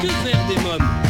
Que faire des mômes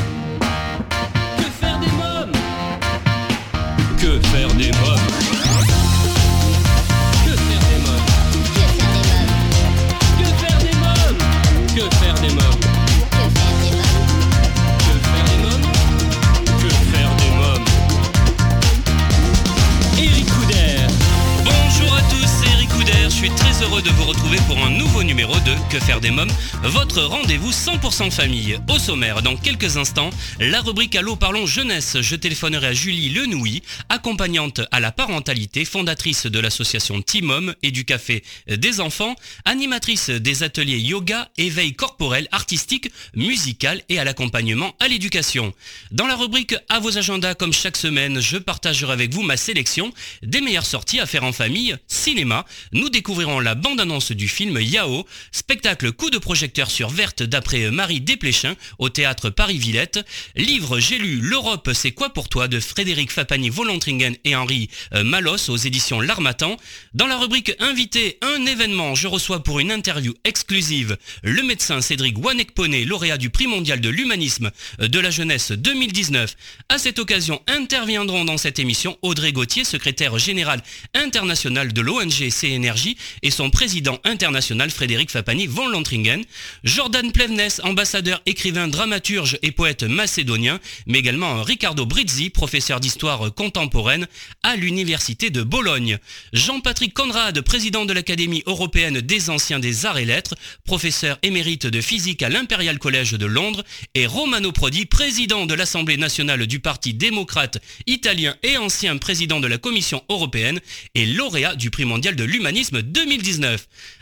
Votre rendez-vous 100% famille. Au sommaire, dans quelques instants, la rubrique Allô parlons jeunesse. Je téléphonerai à Julie Lenouilly, accompagnante à la parentalité, fondatrice de l'association Timom et du café des enfants, animatrice des ateliers yoga, éveil corporel, artistique, musical et à l'accompagnement à l'éducation. Dans la rubrique à vos agendas comme chaque semaine, je partagerai avec vous ma sélection des meilleures sorties à faire en famille, cinéma. Nous découvrirons la bande-annonce du film Yao, spectacle coup de projecteur sur Verte d'après Marie Desplechin au théâtre Paris-Villette. Livre J'ai lu L'Europe c'est quoi pour toi de Frédéric Fapani Volantringen et Henri euh, Malos aux éditions L'Armatan. Dans la rubrique Invité, un événement, je reçois pour une interview exclusive le médecin Cédric Wanekpone, lauréat du prix mondial de l'humanisme euh, de la jeunesse 2019. À cette occasion interviendront dans cette émission Audrey Gauthier, secrétaire général international de l'ONG CNRJ et son président international Frédéric Fapani von Jordan Plevnes, ambassadeur, écrivain, dramaturge et poète macédonien, mais également Riccardo Brizzi, professeur d'histoire contemporaine à l'université de Bologne, Jean-Patrick Conrad, président de l'Académie européenne des anciens des arts et lettres, professeur émérite de physique à l'Imperial College de Londres, et Romano Prodi, président de l'Assemblée nationale du Parti démocrate italien et ancien président de la Commission européenne et lauréat du prix mondial de l'humanisme 2019.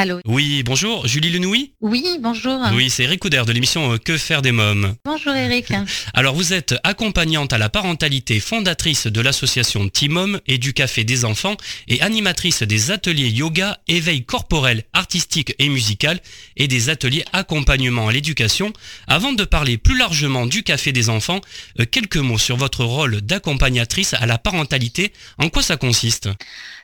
Allô Oui, bonjour, Julie Lenouilly Oui, bonjour. Oui, c'est Eric Couder de l'émission euh, Que faire des mômes? Bonjour Eric. Alors vous êtes accompagnante à la parentalité, fondatrice de l'association Timom et du Café des enfants et animatrice des ateliers yoga, éveil corporel, artistique et musical et des ateliers accompagnement à l'éducation. Avant de parler plus largement du Café des enfants, euh, quelques mots sur votre rôle d'accompagnatrice à la parentalité. En quoi ça consiste?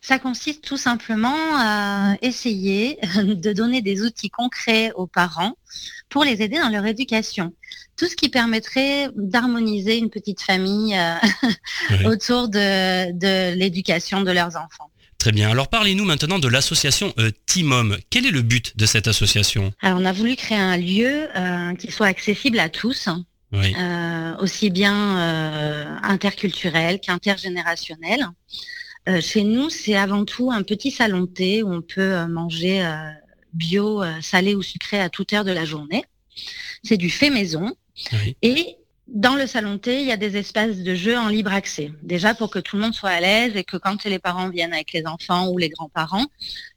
Ça consiste tout simplement à essayer de donner des outils concrets aux parents pour les aider dans leur éducation. Tout ce qui permettrait d'harmoniser une petite famille euh, Oui. autour de, de l'éducation de leurs enfants. Très bien. Alors parlez-nous maintenant de l'association euh, Timom. Quel est le but de cette association? Alors on a voulu créer un lieu euh, qui soit accessible à tous, Oui. euh, aussi bien interculturel qu'intergénérationnel. Euh, chez nous, c'est avant tout un petit salon thé où on peut euh, manger euh, bio, euh, salé ou sucré à toute heure de la journée. C'est du fait maison. Oui. Et dans le salon thé, il y a des espaces de jeux en libre accès. Déjà pour que tout le monde soit à l'aise et que quand les parents viennent avec les enfants ou les grands-parents,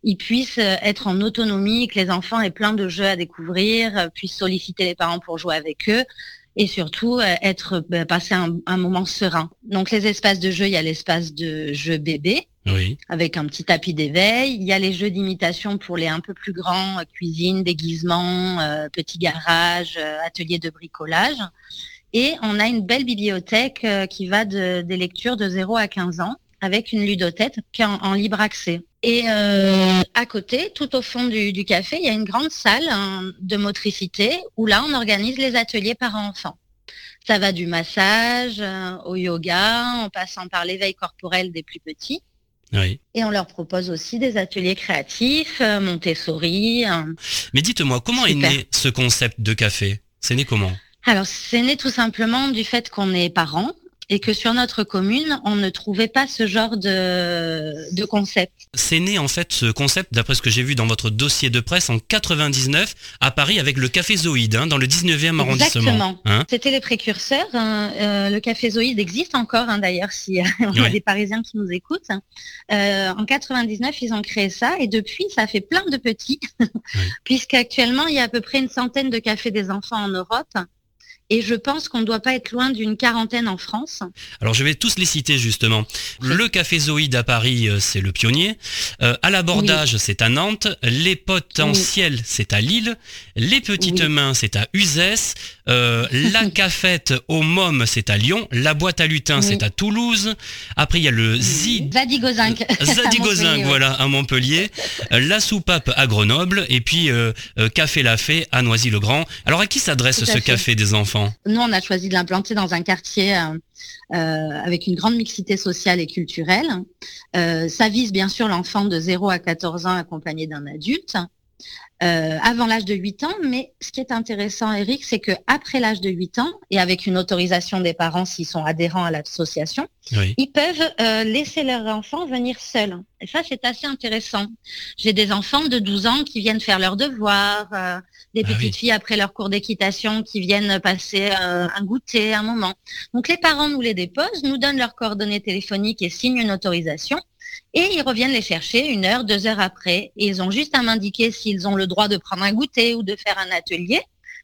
ils puissent être en autonomie, que les enfants aient plein de jeux à découvrir, puissent solliciter les parents pour jouer avec eux et surtout euh, être bah, passer un, un moment serein. Donc les espaces de jeu, il y a l'espace de jeu bébé Oui. avec un petit tapis d'éveil. Il y a les jeux d'imitation pour les un peu plus grands, euh, cuisine, déguisement, euh, petit garage, euh, atelier de bricolage. Et on a une belle bibliothèque euh, qui va de, des lectures de 0 à 15 ans avec une ludothèque qui est en, en libre accès. Et euh, à côté, tout au fond du, du café, il y a une grande salle hein, de motricité où là, on organise les ateliers parents-enfants. Ça va du massage euh, au yoga, en passant par l'éveil corporel des plus petits. Oui. Et on leur propose aussi des ateliers créatifs, euh, Montessori. euh. Mais dites-moi, comment est né ce concept de café? C'est né comment? Alors, c'est né tout simplement du fait qu'on est parents et que sur notre commune, on ne trouvait pas ce genre de, de concept. C'est né en fait ce concept, d'après ce que j'ai vu dans votre dossier de presse, en 99 à Paris avec le Café Zoïde, hein, dans le 19e arrondissement. Exactement. Hein C'était les précurseurs. hein. Euh, le Café Zoïde existe encore, d'ailleurs, si on a des Parisiens qui nous écoutent. Euh, en 99, ils ont créé ça et depuis, ça fait plein de petits, puisqu'actuellement, il y a à peu près une centaine de cafés des enfants en Europe. Et je pense qu'on ne doit pas être loin d'une quarantaine en France. Alors je vais tous les citer justement. Le Café Zoïde à Paris, euh, c'est le pionnier. Euh, à l'abordage, c'est à Nantes. Les potentiels, c'est à Lille. Les petites Oui. mains, c'est à Uzès. Euh, la cafette au Mom, c'est à Lyon. La boîte à lutin, c'est à Toulouse. Après, il y a le Zid. Zadigozinc. Zadigozinc, voilà, à Montpellier, la soupape à Grenoble, et puis euh, Café La Fée à Noisy-le-Grand. Alors à qui s'adresse ce fait. café des enfants? Nous, on a choisi de l'implanter dans un quartier euh, euh, avec une grande mixité sociale et culturelle. Euh, ça vise bien sûr l'enfant de 0 à 14 ans accompagné d'un adulte. Euh, avant l'âge de 8 ans, mais ce qui est intéressant, Eric, c'est que après l'âge de 8 ans, et avec une autorisation des parents s'ils sont adhérents à l'association, Oui. ils peuvent euh, laisser leur enfant venir seul. Et ça, c'est assez intéressant. J'ai des enfants de 12 ans qui viennent faire leurs devoirs, euh, des Ah petites oui. filles après leur cours d'équitation qui viennent passer un goûter, un moment. Donc les parents nous les déposent, nous donnent leurs coordonnées téléphoniques et signent une autorisation. Et ils reviennent les chercher une heure, deux heures après. Et ils ont juste à m'indiquer s'ils ont le droit de prendre un goûter ou de faire un atelier.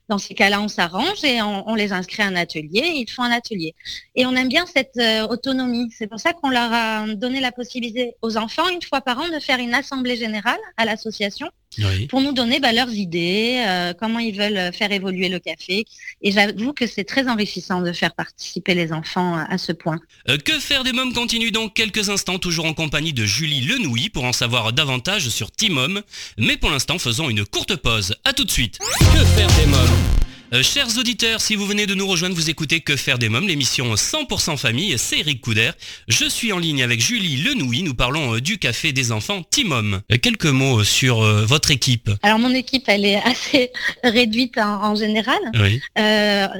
Dans ces cas-là, on s'arrange et on, les inscrit à un atelier. Et ils font un atelier. Et on aime bien cette euh, autonomie. C'est pour ça qu'on leur a donné la possibilité aux enfants, une fois par an, de faire une assemblée générale à l'association Oui. pour nous donner bah, leurs idées, euh, comment ils veulent faire évoluer le café. Et j'avoue que c'est très enrichissant de faire participer les enfants à, ce point. Euh, Que faire des mômes continue dans quelques instants, toujours en compagnie de Julie Lenouilly pour en savoir davantage sur Timom. Mais pour l'instant, faisons une courte pause. À tout de suite. Que faire des mômes? Euh, chers auditeurs, si vous venez de nous rejoindre, vous écoutez Que faire des mômes, l'émission 100% famille, c'est Eric Couder. Je suis en ligne avec Julie Lenouilly, nous parlons euh, du café des enfants Timom. Euh, Quelques mots sur votre équipe. Alors mon équipe, elle est assez réduite en, en général. Oui,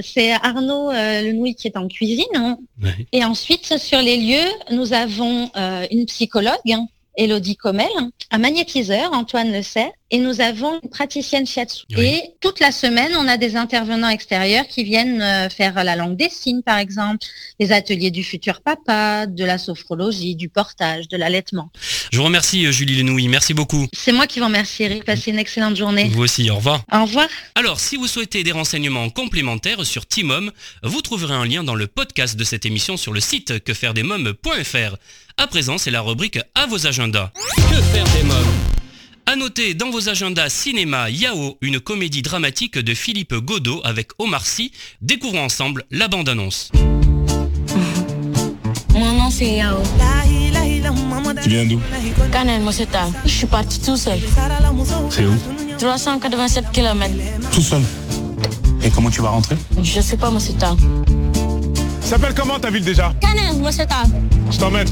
c'est Arnaud Lenouille qui est en cuisine. hein. oui. Et ensuite, sur les lieux, nous avons une psychologue, hein, Elodie Commel, un magnétiseur, Antoine Le Sait, et nous avons une praticienne shiatsu. Oui. Et toute la semaine, on a des intervenants extérieurs qui viennent euh, faire la langue des signes, par exemple, les ateliers du futur papa, de la sophrologie, du portage, de l'allaitement. Je vous remercie euh, Julie Lenouilly, merci beaucoup. C'est moi qui vous remercie, Eric. Passez une excellente journée. Vous aussi, au revoir. Au revoir. Alors, si vous souhaitez des renseignements complémentaires sur Timom, vous trouverez un lien dans le podcast de cette émission sur le site quefairedesmoms.fr. À présent, c'est la rubrique à vos agendas. Que faire des mômes à noter dans vos agendas cinéma Yao, une comédie dramatique de Philippe Godot avec Omar Sy. Découvrons ensemble la bande-annonce. Mon nom c'est Yao. Tu viens d'où? Canel, moi c'est tard. Je suis parti tout seul. C'est où? 387 km. Tout seul? Et comment tu vas rentrer? Je sais pas, moi c'est tard. S'appelle comment ta ville déjà. Je t'emmène.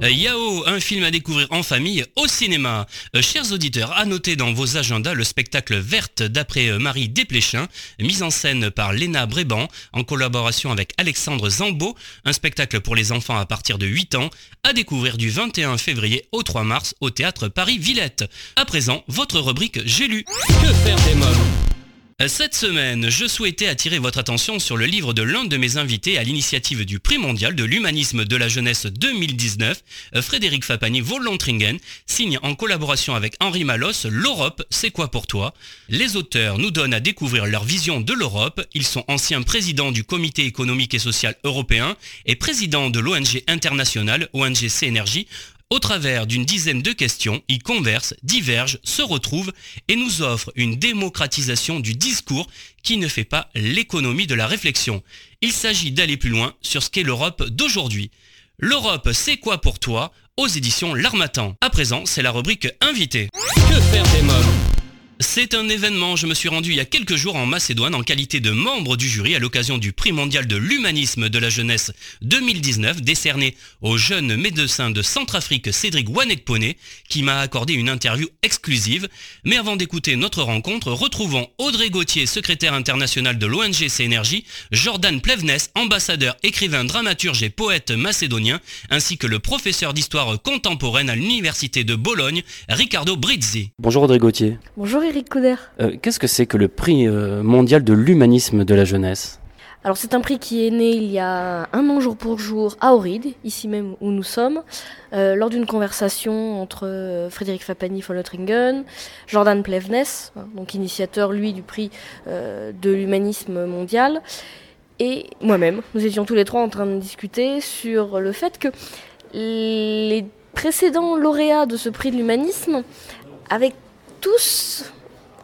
Euh, Yao, un film à découvrir en famille au cinéma. Euh, chers auditeurs, à noter dans vos agendas le spectacle Verte d'après euh, Marie Desplechin, mise en scène par Léna Bréban en collaboration avec Alexandre Zambo, un spectacle pour les enfants à partir de 8 ans, à découvrir du 21 février au 3 mars au théâtre Paris-Villette. À présent, votre rubrique J'ai lu. Que faire des mômes? Cette semaine, je souhaitais attirer votre attention sur le livre de l'un de mes invités à l'initiative du prix mondial de l'humanisme de la jeunesse 2019, euh, Frédéric Fapani Volontringen, signe en collaboration avec Henri Malos L'Europe, c'est quoi pour toi? Les auteurs nous donnent à découvrir leur vision de l'Europe. Ils sont anciens présidents du Comité économique et social européen et présidents de l'ONG internationale ONG CNRJ, au travers d'une dizaine de questions, ils conversent, divergent, se retrouvent et nous offrent une démocratisation du discours qui ne fait pas l'économie de la réflexion. Il s'agit d'aller plus loin sur ce qu'est l'Europe d'aujourd'hui. L'Europe, c'est quoi pour toi? Aux éditions L'Armatan. À présent, c'est la rubrique Invité. Que faire des mômes C'est un événement, je me suis rendu il y a quelques jours en Macédoine en qualité de membre du jury à l'occasion du prix mondial de l'humanisme de la jeunesse 2019 décerné au jeune médecin de Centrafrique Cédric Wanekpone qui m'a accordé une interview exclusive. Mais avant d'écouter notre rencontre, retrouvons Audrey Gauthier, secrétaire international de l'ONG CNRJ, Jordan Plevnes, ambassadeur, écrivain, dramaturge et poète macédonien, ainsi que le professeur d'histoire contemporaine à l'université de Bologne, Ricardo Brizzi. Bonjour Audrey Gauthier. Bonjour Eric Couder. Euh, Qu'est-ce que c'est que le prix euh, mondial de l'humanisme de la jeunesse? Alors c'est un prix qui est né il y a un an jour pour jour à Auride, ici même où nous sommes, euh, lors d'une conversation entre euh, Frédéric Fapani von Lothringen, Jordan Plevnes, hein, donc initiateur lui du prix euh, de l'humanisme mondial, et moi-même. Nous étions tous les trois en train de discuter sur le fait que les précédents lauréats de ce prix de l'humanisme avaient tous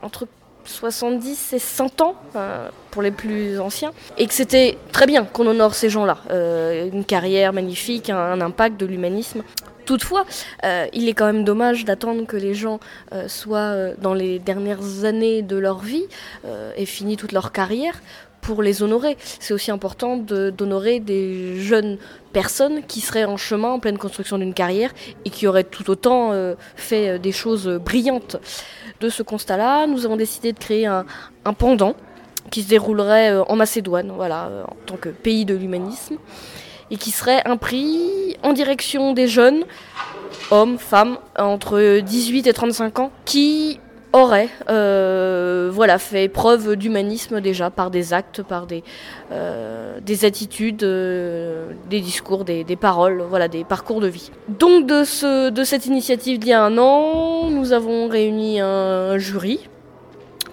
entre 70 et 100 ans euh, pour les plus anciens et que c'était très bien qu'on honore ces gens-là. Euh, une carrière magnifique, un, impact de l'humanisme. Toutefois, euh, il est quand même dommage d'attendre que les gens soient dans les dernières années de leur vie et fini toute leur carrière pour les honorer. C'est aussi important d'honorer des jeunes personnes qui seraient en chemin, en pleine construction d'une carrière et qui auraient tout autant euh, fait euh, des choses brillantes. De ce constat-là, nous avons décidé de créer un, un pendant qui se déroulerait euh, en Macédoine, voilà, en tant que pays de l'humanisme, et qui serait un prix en direction des jeunes, hommes, femmes, entre 18 et 35 ans, qui auraient euh, voilà, fait preuve d'humanisme déjà par des actes, par des, euh, des attitudes, euh, des discours, des, des paroles, voilà, des parcours de vie. Donc de, ce, de cette initiative d'il y a un an, nous avons réuni un jury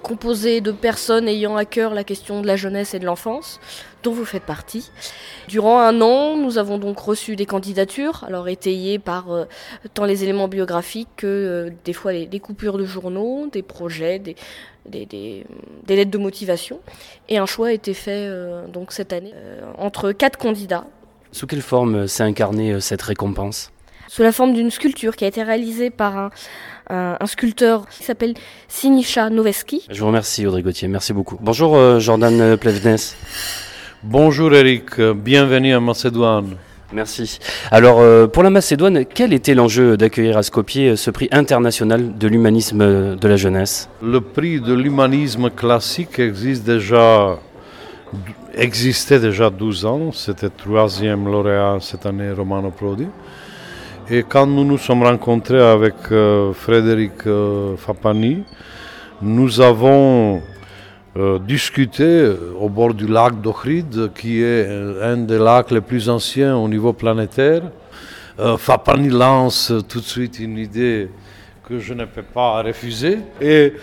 composé de personnes ayant à cœur la question de la jeunesse et de l'enfance, dont vous faites partie. Durant un an, nous avons donc reçu des candidatures, alors étayées par euh, tant les éléments biographiques que euh, des fois les, des coupures de journaux, des projets, des, des, des- des lettres de motivation. Et un choix a été fait euh, donc cette année entre quatre candidats Sous quelle forme s'est incarnée cette récompense? Sous la forme d'une sculpture qui a été réalisée par un, un- un sculpteur qui s'appelle Sinisha Noveski. Je vous remercie Audrey Gauthier, merci beaucoup. Bonjour euh, Jordan Plevnes. Bonjour Eric, bienvenue en Macédoine. Merci. Alors euh, pour la Macédoine, quel était l'enjeu d'accueillir à Skopje euh, ce prix international de l'humanisme euh, de la jeunesse? Le prix de l'humanisme classique existe déjà, existait déjà 12 ans, c'était le troisième lauréat cette année, Romano Prodi. Et quand nous nous sommes rencontrés avec euh, Frédéric euh, Fapani, nous avons euh, discuté euh, au bord du lac d'Ohrid, qui est euh, un des lacs les plus anciens au niveau planétaire. Euh, Fapani lance tout de suite une idée que je ne peux pas refuser. Et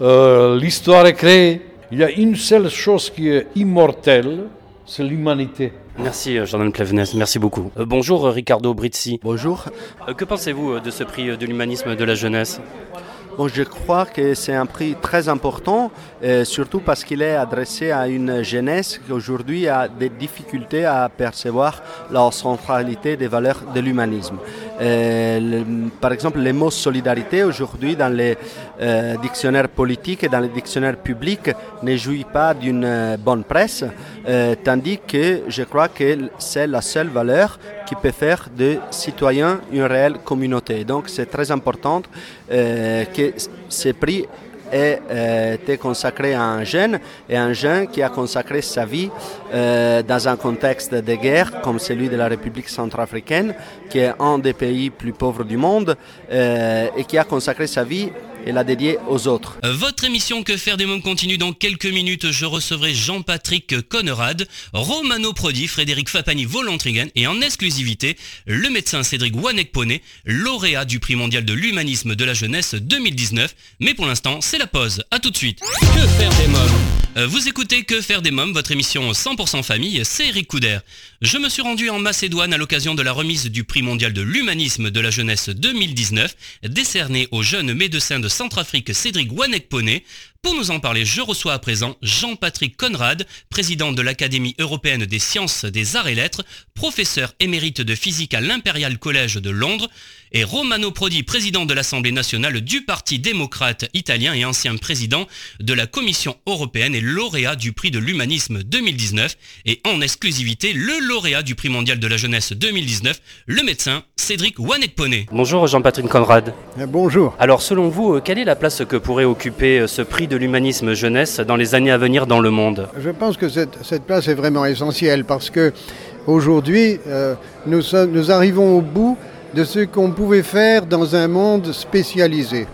euh, l'histoire est créée. Il y a une seule chose qui est immortelle, c'est l'humanité. Merci Jordan Plevnes, merci beaucoup. Euh, bonjour Ricardo Brizzi. Bonjour. Euh, que pensez-vous de ce prix de l'humanisme de la jeunesse? Je crois que c'est un prix très important, euh, surtout parce qu'il est adressé à une jeunesse qui aujourd'hui a des difficultés à percevoir la centralité des valeurs de l'humanisme. Euh, par exemple, le mot solidarité aujourd'hui dans les euh, dictionnaires politiques et dans les dictionnaires publics ne jouit pas d'une bonne presse, tandis que je crois que c'est la seule valeur qui peut faire de citoyens une réelle communauté. Donc c'est très important euh, que ce prix ait euh, été consacré à un jeune et un jeune qui a consacré sa vie euh, dans un contexte de guerre comme celui de la République centrafricaine, qui est un des pays plus pauvres du monde euh, et qui a consacré sa vie et l'a dédiée aux autres. Votre émission Que faire des mômes continue dans quelques minutes. Je recevrai Jean-Patrick Conrad, Romano Prodi, Frédéric Fapani Volontrigen et en exclusivité le médecin Cédric Wanekpone, lauréat du prix mondial de l'humanisme de la jeunesse 2019. Mais pour l'instant, c'est la pause. À tout de suite. Que faire des mômes? Euh, Vous écoutez Que faire des mômes, votre émission 100% famille, c'est Eric Couder. Je me suis rendu en Macédoine à l'occasion de la remise du prix mondial de l'humanisme de la jeunesse 2019, décerné au jeune médecin de Centrafrique Cédric Wanekpone, Pour nous en parler, je reçois à présent Jean-Patrick Conrad, président de l'Académie européenne des sciences, des arts et lettres, professeur émérite de physique à l'Imperial College de Londres, et Romano Prodi, président de l'Assemblée nationale du Parti démocrate italien et ancien président de la Commission européenne et lauréat du prix de l'humanisme 2019, et en exclusivité le lauréat du prix mondial de la jeunesse 2019, le médecin Cédric Wanekpone. Bonjour Jean-Patrick Conrad. Bonjour. Alors selon vous, quelle est la place que pourrait occuper ce prix de l'humanisme jeunesse dans les années à venir dans le monde? Je pense que cette, place est vraiment essentielle parce que aujourd'hui, euh, nous, arrivons au bout de ce qu'on pouvait faire dans un monde spécialisé.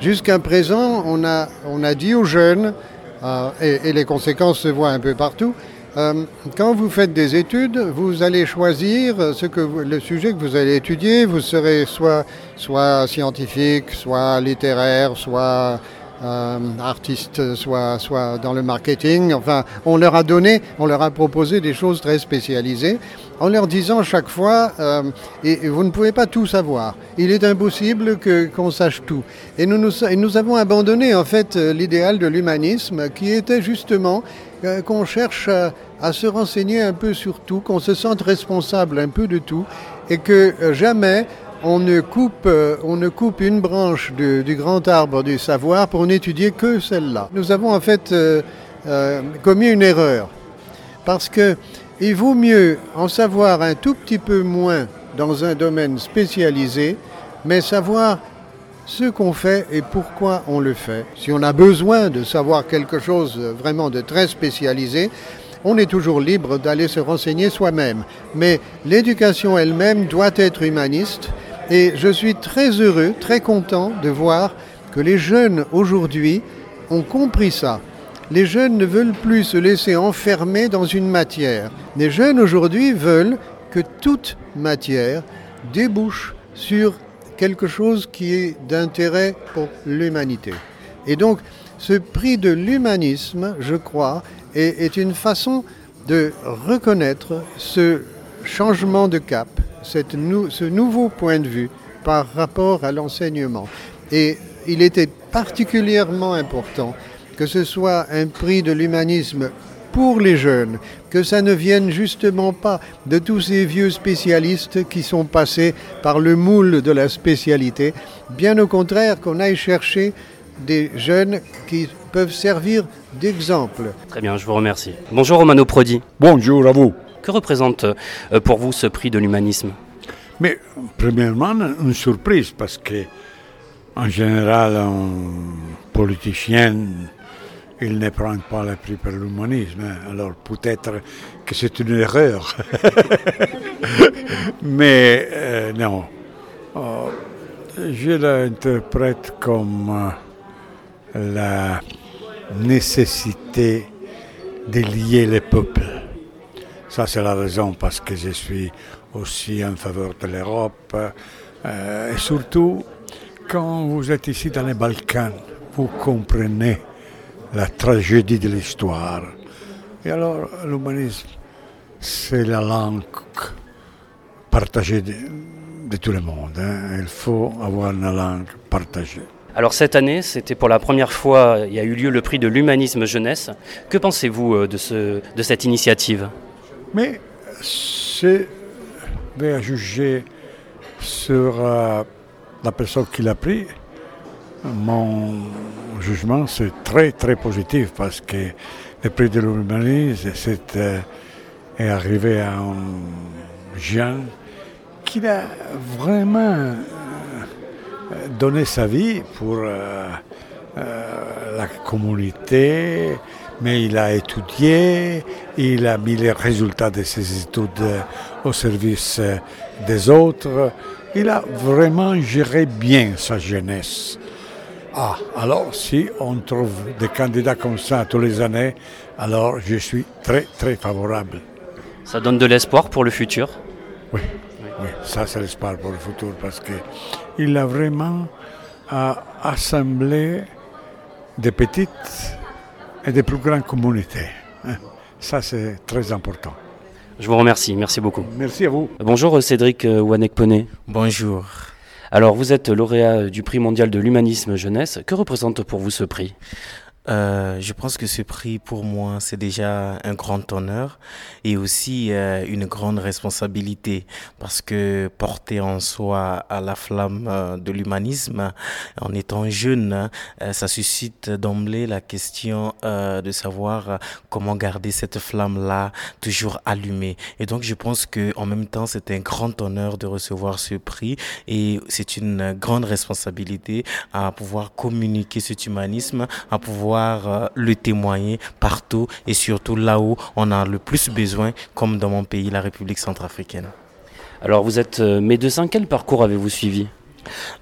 Jusqu'à présent, on a, dit aux jeunes, euh, et, les conséquences se voient un peu partout, euh, quand vous faites des études, vous allez choisir le sujet que vous allez étudier. Vous serez soit, soit scientifique, soit littéraire, soit euh, artiste, soit, soit dans le marketing. Enfin, on leur a donné, on leur a proposé des choses très spécialisées en leur disant chaque fois, euh, et, vous ne pouvez pas tout savoir. Il est impossible que, qu'on sache tout. Et nous, nous, avons abandonné en fait l'idéal de l'humanisme qui était justement qu'on cherche à, se renseigner un peu sur tout, qu'on se sente responsable un peu de tout et que euh, jamais on ne coupe, euh, on ne coupe une branche du, grand arbre du savoir pour n'étudier que celle-là. Nous avons en fait euh, euh, commis une erreur parce que il vaut mieux en savoir un tout petit peu moins dans un domaine spécialisé, mais savoir ce qu'on fait et pourquoi on le fait. Si on a besoin de savoir quelque chose vraiment de très spécialisé, on est toujours libre d'aller se renseigner soi-même. Mais l'éducation elle-même doit être humaniste et je suis très heureux, très content de voir que les jeunes aujourd'hui ont compris ça. Les jeunes ne veulent plus se laisser enfermer dans une matière. Les jeunes aujourd'hui veulent que toute matière débouche sur quelque chose qui est d'intérêt pour l'humanité. Et donc, ce prix de l'humanisme, je crois, est, une façon de reconnaître ce changement de cap, ce nouveau point de vue par rapport à l'enseignement. Et il était particulièrement important que ce soit un prix de l'humanisme pour les jeunes, que ça ne vienne justement pas de tous ces vieux spécialistes qui sont passés par le moule de la spécialité, bien au contraire qu'on aille chercher des jeunes qui peuvent servir d'exemple. Très bien, je vous remercie. Bonjour Romano Prodi. Bonjour à vous. Que représente euh, pour vous ce prix de l'humanisme? Mais premièrement, une surprise parce que en général, un politicien il ne prend pas le prix pour l'humanisme. Alors peut-être que c'est une erreur. Mais euh, non. Oh, je l'interprète comme euh, la nécessité de lier les peuples. Ça, c'est la raison parce que je suis aussi en faveur de l'Europe. Euh, et surtout, quand vous êtes ici dans les Balkans, vous comprenez la tragédie de l'histoire. Et alors, l'humanisme, c'est la langue partagée de, de, tout le monde. Hein. Il faut avoir une langue partagée. Alors cette année, c'était pour la première fois, il y a eu lieu le prix de l'humanisme jeunesse. Que pensez-vous de, ce, de cette initiative? Mais c'est à juger sur euh, la personne qui l'a pris. Mon jugement, c'est très très positif parce que le prix de l'humanisme est, euh, est arrivé à un jeune qui a vraiment euh, donné sa vie pour euh, la communauté, mais il a étudié, il a mis les résultats de ses études au service des autres, il a vraiment géré bien sa jeunesse. Ah, alors si on trouve des candidats comme ça tous les années, alors je suis très très favorable. Ça donne de l'espoir pour le futur? Oui, oui ça c'est l'espoir pour le futur parce qu'il a vraiment euh, assemblé des petites et des plus grandes communautés. Ça c'est très important. Je vous remercie, merci beaucoup. Merci à vous. Bonjour Cédric Wanekpone. Bonjour. Alors vous êtes lauréat du prix mondial de l'humanisme jeunesse. Que représente pour vous ce prix? Euh, je pense que ce prix, pour moi, c'est déjà un grand honneur et aussi euh, une grande responsabilité parce que porter en soi à la flamme euh, de l'humanisme en étant jeune, ça suscite d'emblée la question de savoir comment garder cette flamme-là toujours allumée. Et donc, je pense que en même temps, c'est un grand honneur de recevoir ce prix et c'est une grande responsabilité à pouvoir communiquer cet humanisme, à pouvoir euh, le témoigner partout et surtout là où on a le plus besoin, comme dans mon pays, la République centrafricaine. Alors vous êtes euh, médecin, quel parcours avez-vous suivi?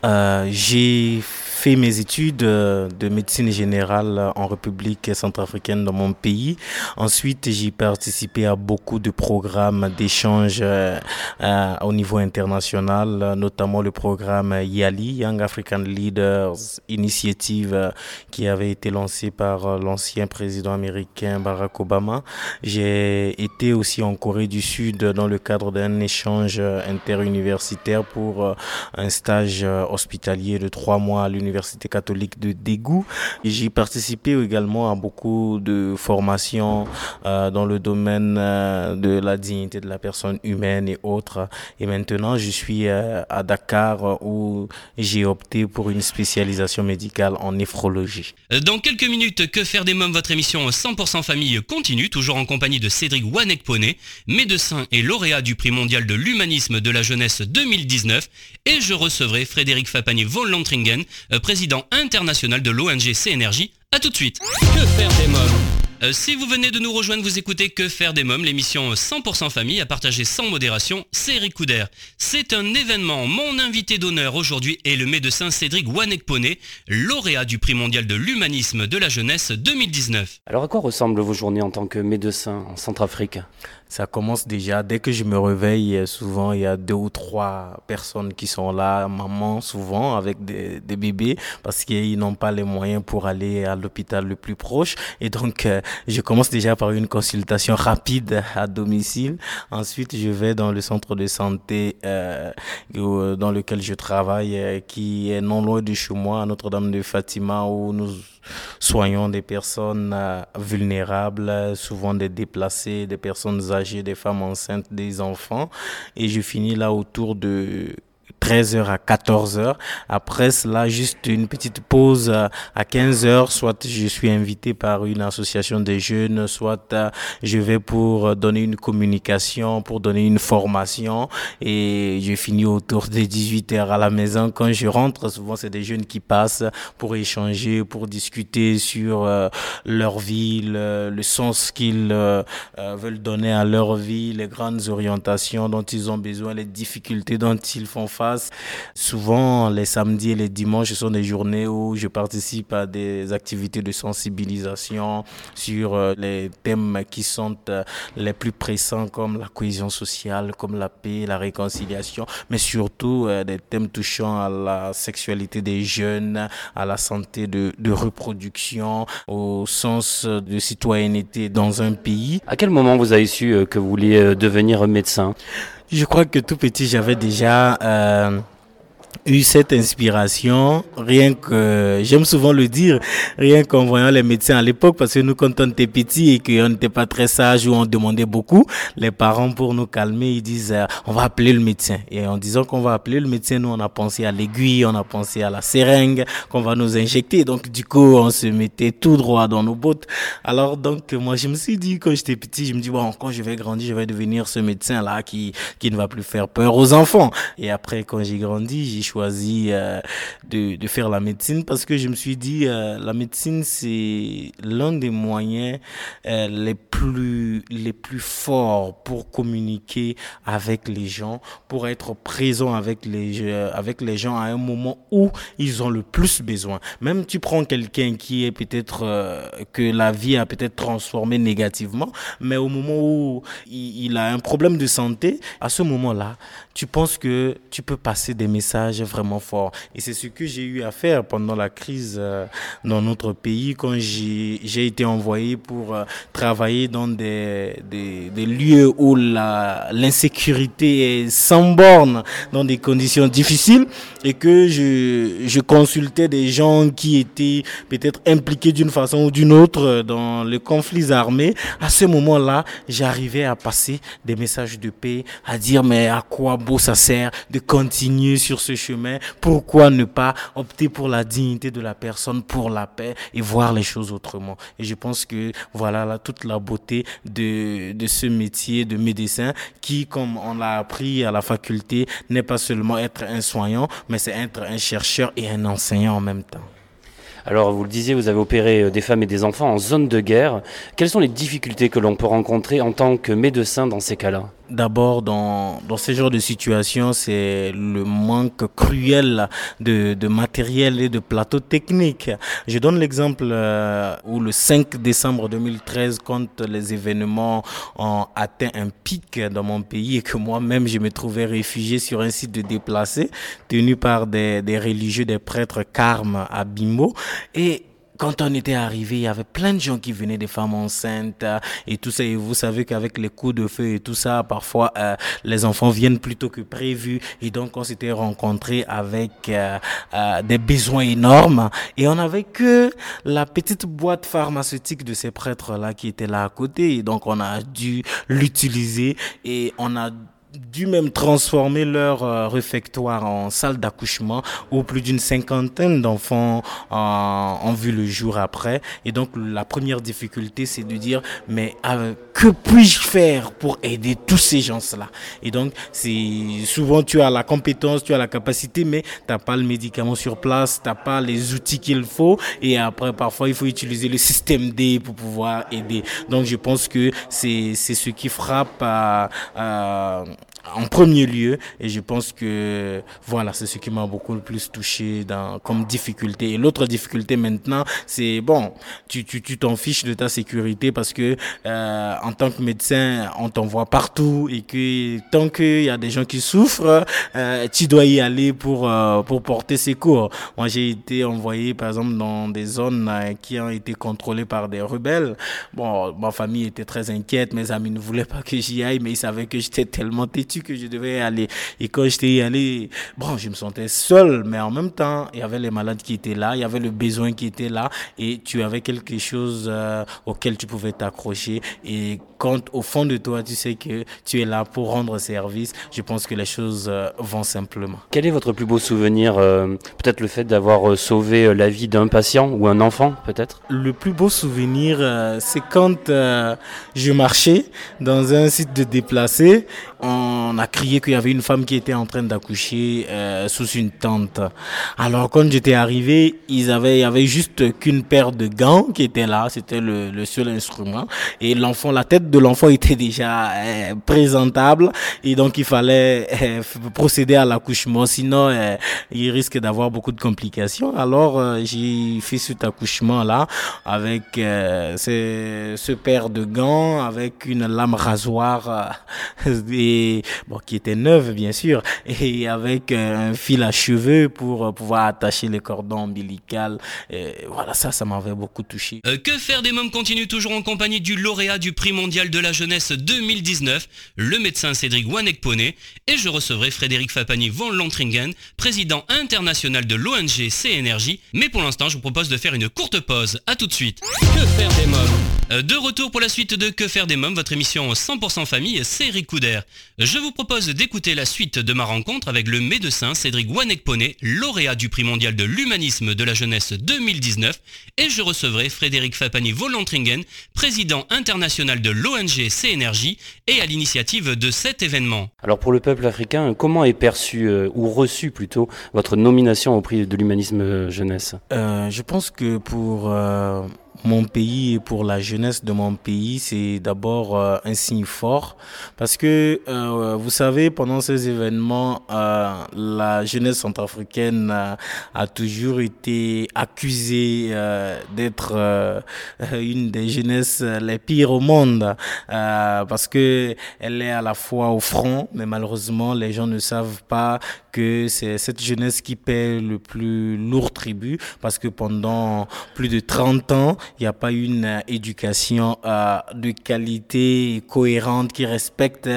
Euh, J'ai fait mes études euh, de médecine générale en République centrafricaine dans mon pays. Ensuite, j'ai participé à beaucoup de programmes d'échange euh, euh, au niveau international, notamment le programme YALI, Young African Leaders Initiative, qui avait été lancé par l'ancien président américain Barack Obama. J'ai été aussi en Corée du Sud dans le cadre d'un échange interuniversitaire pour un stage hospitalier de trois mois à l'université l'Université catholique de Dégou. J'ai participé également à beaucoup de formations euh, dans le domaine euh, de la dignité de la personne humaine et autres. Et maintenant, je suis euh, à Dakar où j'ai opté pour une spécialisation médicale en néphrologie. Dans quelques minutes, Que faire des mômes, votre émission 100% famille continue, toujours en compagnie de Cédric Wanekpone, médecin et lauréat du prix mondial de l'humanisme de la jeunesse 2019. Et je recevrai Frédéric Fapanier von Lontringen, président international de l'ONG CNRJ. A tout de suite. Que faire des mômes? Euh, si vous venez de nous rejoindre, vous écoutez Que faire des mômes, l'émission 100% famille à partager sans modération, c'est Eric Couder. C'est un événement. Mon invité d'honneur aujourd'hui est le médecin Cédric Wanekpone, lauréat du prix mondial de l'humanisme de la jeunesse 2019. Alors à quoi ressemblent vos journées en tant que médecin en Centrafrique? Ça commence déjà. Dès que je me réveille, souvent il y a deux ou trois personnes qui sont là, maman souvent avec des, bébés, parce qu'ils n'ont pas les moyens pour aller à l'hôpital le plus proche. Et donc euh, je commence déjà par une consultation rapide à domicile. Ensuite, je vais dans le centre de santé euh, dans lequel je travaille, euh, qui est non loin de chez moi, à Notre-Dame de Fatima, où nous soignons des personnes euh, vulnérables, souvent des déplacés, des personnes âgées, des femmes enceintes, des enfants. Et je finis là autour de 13h à 14h. Après cela, juste une petite pause à 15h, soit je suis invité par une association des jeunes, soit euh, je vais pour donner une communication, pour donner une formation et je finis autour des 18h à la maison. Quand je rentre, souvent c'est des jeunes qui passent pour échanger, pour discuter sur euh, leur vie, le, sens qu'ils euh, veulent donner à leur vie, les grandes orientations dont ils ont besoin, les difficultés dont ils font face Souvent, les samedis et les dimanches sont des journées où je participe à des activités de sensibilisation sur euh, les thèmes qui sont euh, les plus pressants comme la cohésion sociale, comme la paix, la réconciliation, mais surtout euh, des thèmes touchant à la sexualité des jeunes, à la santé de, de reproduction, au sens de citoyenneté dans un pays. À quel moment vous avez su que vous vouliez devenir médecin? Je crois que tout petit, j'avais déjà euh, eu cette inspiration, rien que, j'aime souvent le dire, rien qu'en voyant les médecins à l'époque, parce que nous, quand on était petits et qu'on n'était pas très sage ou on demandait beaucoup, les parents, pour nous calmer, ils disent, euh, on va appeler le médecin. Et en disant qu'on va appeler le médecin, nous, on a pensé à l'aiguille, on a pensé à la seringue qu'on va nous injecter. Donc, du coup, on se mettait tout droit dans nos bottes. Alors, donc, moi, je me suis dit, quand j'étais petit, je me dis, bon, quand je vais grandir, je vais devenir ce médecin-là qui, qui ne va plus faire peur aux enfants. Et après, quand j'ai grandi, choisi euh, de, faire la médecine parce que je me suis dit, euh, la médecine, c'est l'un des moyens euh, les, plus, les plus forts pour communiquer avec les gens, pour être présent avec les, avec les gens à un moment où ils ont le plus besoin. Même tu prends quelqu'un qui est peut-être, que la vie a peut-être transformé négativement, mais au moment où il, il a un problème de santé, à ce moment-là, tu penses que tu peux passer des messages message vraiment fort. Et c'est ce que j'ai eu à faire pendant la crise euh, dans notre pays quand j'ai été envoyé pour euh, travailler dans des, lieux où l'insécurité est sans borne, dans des conditions difficiles et que je, je consultais des gens qui étaient peut-être impliqués d'une façon ou d'une autre dans les conflits armés. À ce moment-là, j'arrivais à passer des messages de paix, à dire mais à quoi beau ça sert de continuer sur ce chemin Pourquoi ne pas opter pour la dignité de la personne, pour la paix et voir les choses autrement? Et je pense que voilà là, toute la beauté de, de ce métier de médecin qui, comme on l'a appris à la faculté, n'est pas seulement être un soignant, mais c'est être un chercheur et un enseignant en même temps. Alors, vous le disiez, vous avez opéré euh, des femmes et des enfants en zone de guerre. Quelles sont les difficultés que l'on peut rencontrer en tant que médecin dans ces cas-là? D'abord, dans, dans ce genre de situation, c'est le manque cruel de, de matériel et de plateaux techniques. Je donne l'exemple euh, où le 5 décembre 2013, quand les événements ont atteint un pic dans mon pays et que moi-même je me trouvais réfugié sur un site de déplacés tenu par des, des religieux, des prêtres carmes à Bimbo. Et quand on était arrivé, il y avait plein de gens qui venaient, des femmes enceintes euh, et tout ça. Et vous savez qu'avec les coups de feu et tout ça, parfois euh, les enfants viennent plus tôt que prévu. Et donc on s'était rencontrés avec euh, des besoins énormes. Et on n'avait que la petite boîte pharmaceutique de ces prêtres-là qui était là à côté. Et donc on a dû l'utiliser et on a dû même transformer leur euh, réfectoire en salle d'accouchement où plus d'une cinquantaine d'enfants euh, ont vu le jour après. Et donc la première difficulté, c'est de dire, mais euh, que puis-je faire pour aider tous ces gens-là? Et donc c'est souvent tu as la compétence, tu as la capacité, mais tu n'as pas le médicament sur place, tu n'as pas les outils qu'il faut. Et après, parfois, il faut utiliser le système D pour pouvoir aider. Donc je pense que c'est ce qui frappe à en premier lieu et je pense que voilà c'est ce qui m'a beaucoup le plus touché dans comme difficulté. Et l'autre difficulté maintenant c'est bon tu tu tu t'en fiches de ta sécurité parce que euh, en tant que médecin on t'envoie partout et que tant qu'il y a des gens qui souffrent euh, tu dois y aller pour euh, pour porter secours. Moi j'ai été envoyé par exemple dans des zones euh, qui ont été contrôlées par des rebelles. Bon ma famille était très inquiète mes amis ne voulaient pas que j'y aille mais ils savaient que j'étais tellement têtu que je devais aller. Et quand j'étais allé, bon, je me sentais seul, mais en même temps, il y avait les malades qui étaient là, il y avait le besoin qui était là, et tu avais quelque chose euh, auquel tu pouvais t'accrocher. Et quand au fond de toi, tu sais que tu es là pour rendre service, je pense que les choses euh, vont simplement. Quel est votre plus beau souvenir euh, Peut-être le fait d'avoir sauvé la vie d'un patient ou un enfant, peut-être? Le plus beau souvenir, c'est quand je marchais dans un site de déplacés. On a crié qu'il y avait une femme qui était en train d'accoucher euh, sous une tente. Alors quand j'étais arrivé, ils avaient, il y avait juste qu'une paire de gants qui était là, c'était le, le, seul instrument. Et l'enfant, la tête de l'enfant était déjà euh, présentable et donc il fallait euh, procéder à l'accouchement, sinon euh, il risque d'avoir beaucoup de complications. Alors euh, j'ai fait cet accouchement là avec ce, ce paire de gants, avec une lame rasoir et bon, qui était neuve bien sûr, et avec un fil à cheveux pour euh, pouvoir attacher les cordons ombilical. Et voilà, ça, ça m'avait beaucoup touché. Euh, que faire des mômes continue toujours en compagnie du lauréat du prix mondial de la jeunesse 2019, le médecin Cédric Wanekpone, et je recevrai Frédéric Fapani von Lontringen, président international de l'ONG CNRJ. Mais pour l'instant, je vous propose de faire une courte pause. À tout de suite. Que faire des mômes? Euh, De retour pour la suite de Que faire des mômes, votre émission 100% famille, c'est Eric Couder. Je vous propose d'écouter la suite de ma rencontre avec le médecin Cédric Wanekpone, lauréat du prix mondial de l'humanisme de la jeunesse 2019, et je recevrai Frédéric Fapani Volantringen, président international de l'ONG CNRJ, et à l'initiative de cet événement. Alors pour le peuple africain, comment est perçu, euh, ou reçu plutôt, votre nomination au prix de l'humanisme euh, jeunesse? Euh, Je pense que pour... Euh mon pays et pour la jeunesse de mon pays, c'est d'abord euh, un signe fort. Parce que euh, vous savez, pendant ces événements, euh, la jeunesse centrafricaine a toujours été accusée d'être une des jeunesses les pires au monde. Parce que elle est à la fois au front, mais malheureusement les gens ne savent pas que c'est cette jeunesse qui paie le plus lourd tribut parce que pendant plus de 30 ans, il n'y a pas une éducation de qualité cohérente qui respecte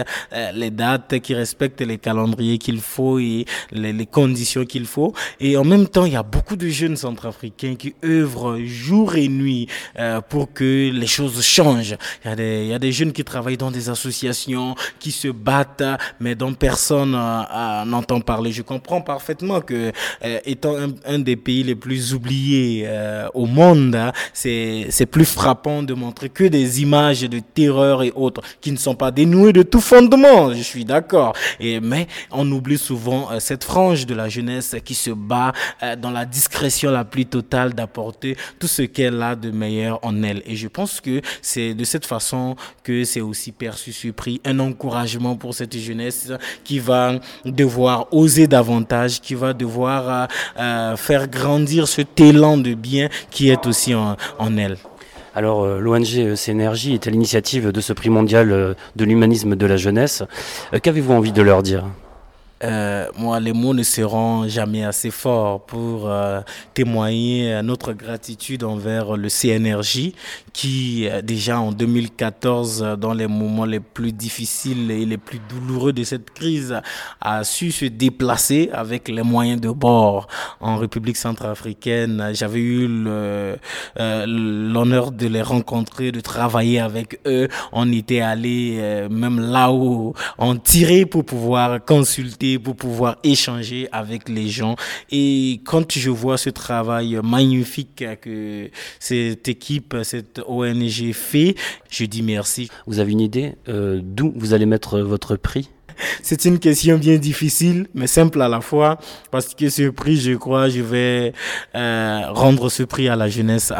les dates, qui respecte les calendriers qu'il faut et les, conditions qu'il faut. Et en même temps, il y a beaucoup de jeunes centrafricains qui œuvrent jour et nuit euh, pour que les choses changent. Il y, a des, il y a des jeunes qui travaillent dans des associations, qui se battent, mais dont personne euh, n'entend parler. Je comprends parfaitement que, euh, étant un, des pays les plus oubliés au monde, hein, c'est plus frappant de montrer que des images de terreur et autres qui ne sont pas dénouées de tout fondement. Je suis d'accord. Mais on oublie souvent cette frange de la jeunesse qui se bat dans la discrétion la plus totale d'apporter tout ce qu'elle a de meilleur en elle. Et je pense que c'est de cette façon que c'est aussi perçu prix, un encouragement pour cette jeunesse qui va devoir oser davantage, qui va devoir euh, euh, faire grandir ce élan de bien qui est aussi en, elle. Alors euh, l'ONG CNRJ est à l'initiative de ce prix mondial de l'humanisme de la jeunesse. Qu'avez-vous envie de leur dire? Euh, moi, les mots ne seront jamais assez forts pour euh, témoigner notre gratitude envers le CNRJ qui, euh, déjà en 2014, dans les moments les plus difficiles et les plus douloureux de cette crise, a su se déplacer avec les moyens de bord en République centrafricaine. J'avais eu l'honneur de les rencontrer, de travailler avec eux. On était allé même là où on tirait pour pouvoir consulter pour pouvoir échanger avec les gens. Et quand je vois ce travail magnifique que cette équipe, cette ONG fait, je dis merci. Vous avez une idée euh, d'où vous allez mettre votre prix? c'est une question bien difficile, mais simple à la fois, parce que ce prix, je crois, je vais euh, rendre ce prix à la jeunesse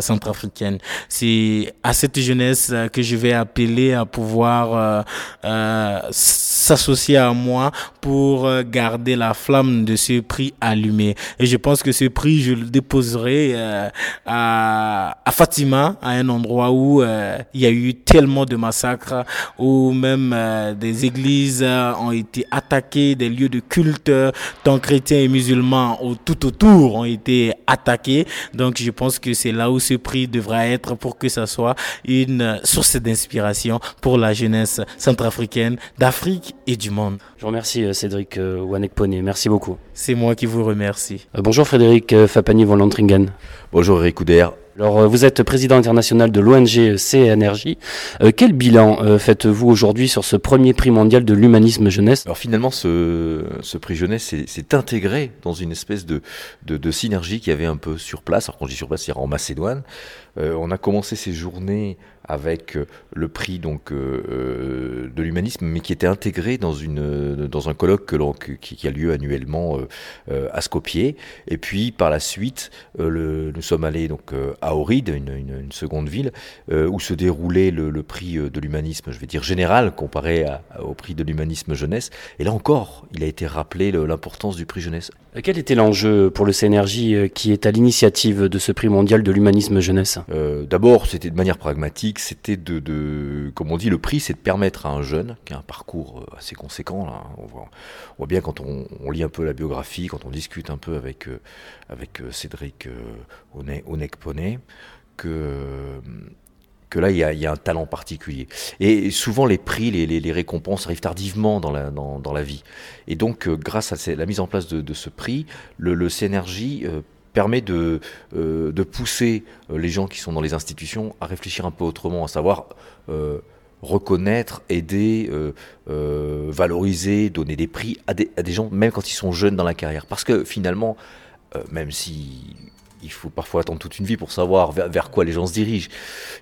centrafricaine. C'est à cette jeunesse que je vais appeler à pouvoir euh, euh, s'associer à moi pour garder la flamme de ce prix allumé. Et je pense que ce prix, je le déposerai à, à, Fatima, à un endroit où il y a eu tellement de massacres, où même des églises ont été attaqués, des lieux de culte, tant chrétiens et musulmans tout autour ont été attaqués. Donc je pense que c'est là où ce prix devra être pour que ça soit une source d'inspiration pour la jeunesse centrafricaine d'Afrique et du monde. Je vous remercie euh, Cédric euh, Wanekpone, merci beaucoup. C'est moi qui vous remercie. Euh, bonjour Frédéric Fapani Volantringen. Bonjour Eric Couder. Alors, euh, vous êtes président international de l'ONG CNRJ. Euh, quel bilan euh, faites-vous aujourd'hui sur ce premier prix mondial de l'humanisme jeunesse? Alors finalement, ce, ce prix jeunesse s'est intégré dans une espèce de, de, de, synergie qui avait un peu sur place. Alors quand je dis sur place, c'est en Macédoine. on a commencé ces journées avec euh, le prix donc euh, euh, de l'humanisme, mais qui était intégré dans une dans un colloque que qui, a lieu annuellement à Skopje. Et puis par la suite, nous sommes allés donc à Ohrid, une, une, seconde ville, où se déroulait le, prix de l'humanisme, je vais dire général, comparé au prix de l'humanisme jeunesse. Et là encore, il a été rappelé l'importance du prix jeunesse. Quel était l'enjeu pour le CNRJ qui est à l'initiative de ce prix mondial de l'humanisme jeunesse? D'abord, c'était de manière pragmatique c'était de, comme on dit, le prix, c'est de permettre à un jeune qui a un parcours euh, assez conséquent. Là, on, voit, bien quand on, lit un peu la biographie, quand on discute un peu avec, euh, avec euh, Cédric Onek-Poney, que que là, il y, a, un talent particulier. Et souvent, les prix, les, récompenses arrivent tardivement dans la, vie. Et donc, grâce à la mise en place de, ce prix, le, le CNRJ permet de, euh, pousser euh, les gens qui sont dans les institutions à réfléchir un peu autrement, à savoir euh, reconnaître, aider, valoriser, donner des prix à des, gens, même quand ils sont jeunes dans la carrière. Parce que finalement, même si il faut parfois attendre toute une vie pour savoir vers, quoi les gens se dirigent.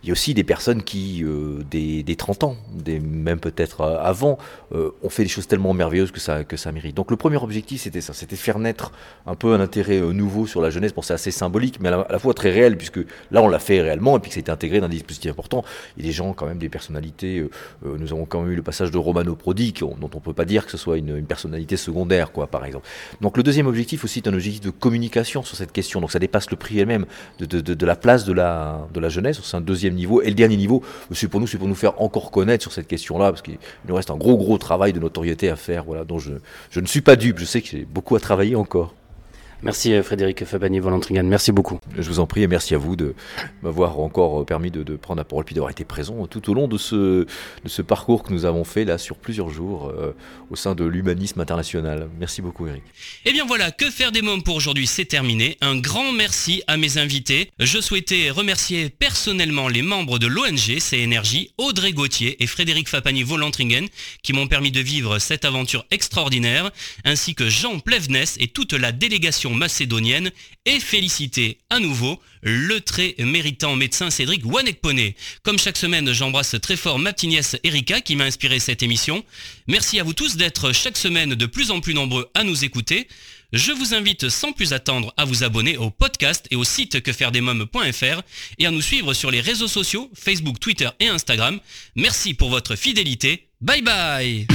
Il y a aussi des personnes qui, euh, des, 30 ans, des, même peut-être euh, avant, euh, ont fait des choses tellement merveilleuses que ça, que ça mérite. Donc le premier objectif, c'était ça, c'était faire naître un peu un intérêt nouveau sur la jeunesse. Bon, c'est assez symbolique, mais à la, fois très réel, puisque là, on l'a fait réellement, et puis que été intégré dans des dispositifs importants. Il y a des gens, quand même, des personnalités. nous avons quand même eu le passage de Romano Prodi, dont on ne peut pas dire que ce soit une, une, personnalité secondaire, quoi, par exemple. Donc le deuxième objectif aussi est un objectif de communication sur cette question. Donc ça dépasse le prix elle-même de, la place de la, de la jeunesse. C'est un deuxième niveau. Et le dernier niveau, c'est pour nous, c'est pour nous faire encore connaître sur cette question-là, parce qu'il nous reste un gros, gros travail de notoriété à faire, voilà, dont je, je ne suis pas dupe. Je sais que j'ai beaucoup à travailler encore. Merci euh, Frédéric Fabani Volantringan, merci beaucoup. Je vous en prie et merci à vous de m'avoir encore permis de, prendre la parole puis d'avoir été présent tout au long de ce, de ce parcours que nous avons fait là sur plusieurs jours euh, au sein de l'humanisme international. Merci beaucoup Eric. Et eh bien voilà, que faire des mômes pour aujourd'hui, c'est terminé. Un grand merci à mes invités. Je souhaitais remercier personnellement les membres de l'ONG CNRJ, Audrey Gauthier et Frédéric Fapani Volantringen qui m'ont permis de vivre cette aventure extraordinaire, ainsi que Jean Plevness et toute la délégation macédonienne et féliciter à nouveau le très méritant médecin Cédric Wanekpone. Comme chaque semaine, j'embrasse très fort ma petite nièce Erika qui m'a inspiré cette émission. Merci à vous tous d'être chaque semaine de plus en plus nombreux à nous écouter. Je vous invite sans plus attendre à vous abonner au podcast et au site quefairedesmoms.fr et à nous suivre sur les réseaux sociaux, Facebook, Twitter et Instagram. Merci pour votre fidélité. Bye bye